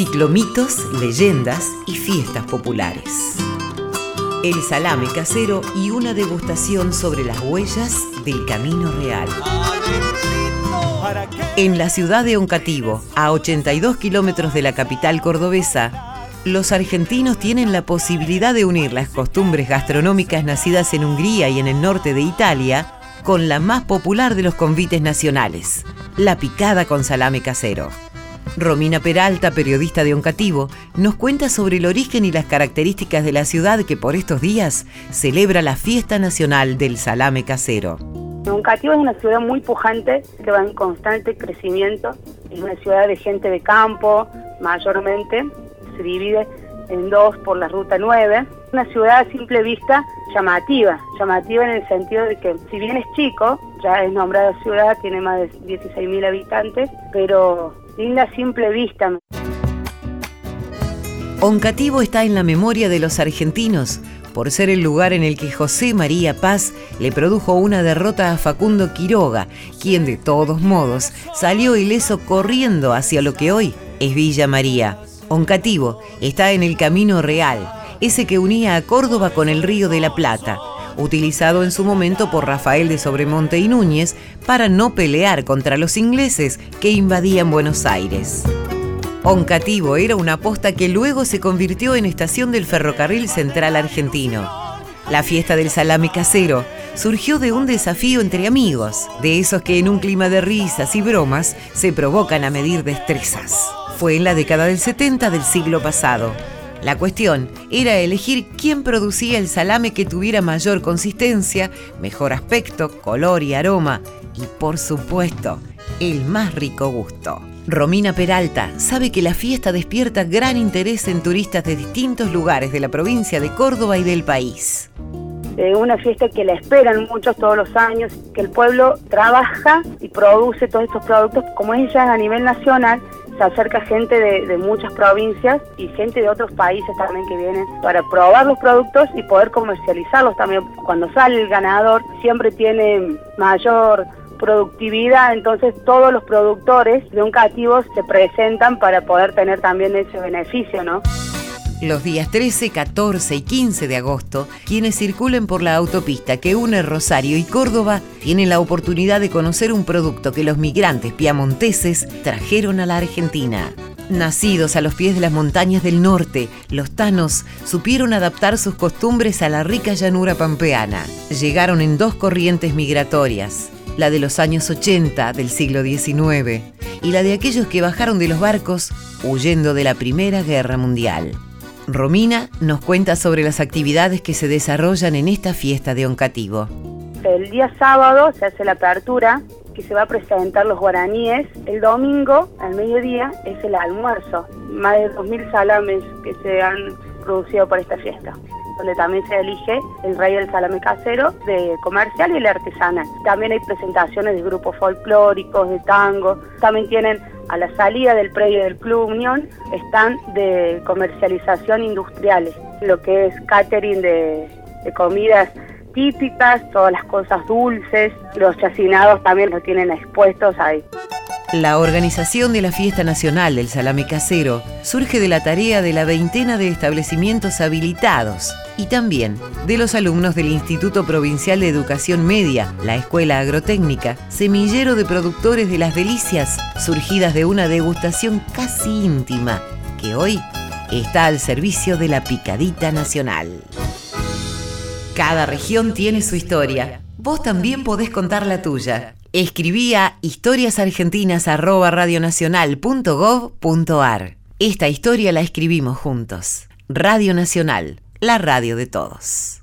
ciclomitos, leyendas y fiestas populares. El salame casero y una degustación sobre las huellas del camino real. En la ciudad de Oncativo, a 82 kilómetros de la capital cordobesa, los argentinos tienen la posibilidad de unir las costumbres gastronómicas nacidas en Hungría y en el norte de Italia con la más popular de los convites nacionales, la picada con salame casero. Romina Peralta, periodista de Oncativo, nos cuenta sobre el origen y las características de la ciudad que por estos días celebra la fiesta nacional del salame casero. Oncativo es una ciudad muy pujante que va en constante crecimiento. Es una ciudad de gente de campo, mayormente. Se divide en dos por la Ruta 9. Una ciudad a simple vista llamativa, llamativa en el sentido de que si bien es chico, ya es nombrada ciudad, tiene más de 16.000 habitantes, pero linda simple vista. Oncativo está en la memoria de los argentinos por ser el lugar en el que José María Paz le produjo una derrota a Facundo Quiroga, quien de todos modos salió ileso corriendo hacia lo que hoy es Villa María. Oncativo está en el Camino Real, ese que unía a Córdoba con el Río de la Plata, utilizado en su momento por Rafael de Sobremonte y Núñez para no pelear contra los ingleses que invadían Buenos Aires. Oncativo era una posta que luego se convirtió en estación del ferrocarril central argentino. La fiesta del salame casero surgió de un desafío entre amigos, de esos que en un clima de risas y bromas se provocan a medir destrezas. Fue en la década del 70 del siglo pasado. La cuestión era elegir quién producía el salame que tuviera mayor consistencia, mejor aspecto, color y aroma, y por supuesto, el más rico gusto. Romina Peralta sabe que la fiesta despierta gran interés en turistas de distintos lugares de la provincia de Córdoba y del país. Es una fiesta que la esperan muchos todos los años, que el pueblo trabaja y produce todos estos productos, como es a nivel nacional, se acerca gente de, muchas provincias y gente de otros países también que vienen para probar los productos y poder comercializarlos también. Cuando sale el ganador siempre tiene mayor productividad, entonces todos los productores de un cativo se presentan para poder tener también ese beneficio, ¿no? Los días 13, 14 y 15 de agosto, quienes circulen por la autopista que une Rosario y Córdoba tienen la oportunidad de conocer un producto que los migrantes piamonteses trajeron a la Argentina. Nacidos a los pies de las montañas del norte, los tanos supieron adaptar sus costumbres a la rica llanura pampeana. Llegaron en dos corrientes migratorias, la de los años 80 del siglo XIX y la de aquellos que bajaron de los barcos huyendo de la Primera Guerra Mundial. Romina nos cuenta sobre las actividades que se desarrollan en esta fiesta de Oncativo. El día sábado se hace la apertura, que se va a presentar los guaraníes. El domingo, al mediodía, es el almuerzo. Más de 2.000 salames que se han producido por esta fiesta donde también se elige el rey del salame casero de comercial y el artesanal. También hay presentaciones de grupos folclóricos, de tango, también tienen a la salida del predio del Club Unión están de comercialización industriales, lo que es catering de, comidas típicas, todas las cosas dulces, los chacinados también los tienen expuestos ahí. La organización de la Fiesta Nacional del Salame Casero surge de la tarea de la veintena de establecimientos habilitados y también de los alumnos del Instituto Provincial de Educación Media, la Escuela Agrotécnica, semillero de productores de las delicias, surgidas de una degustación casi íntima, que hoy está al servicio de la Picadita Nacional. Cada región tiene su historia. Vos también podés contar la tuya. Escribí a historiasargentinas.radionacional.gov.ar. Esta historia la escribimos juntos. Radio Nacional, la radio de todos.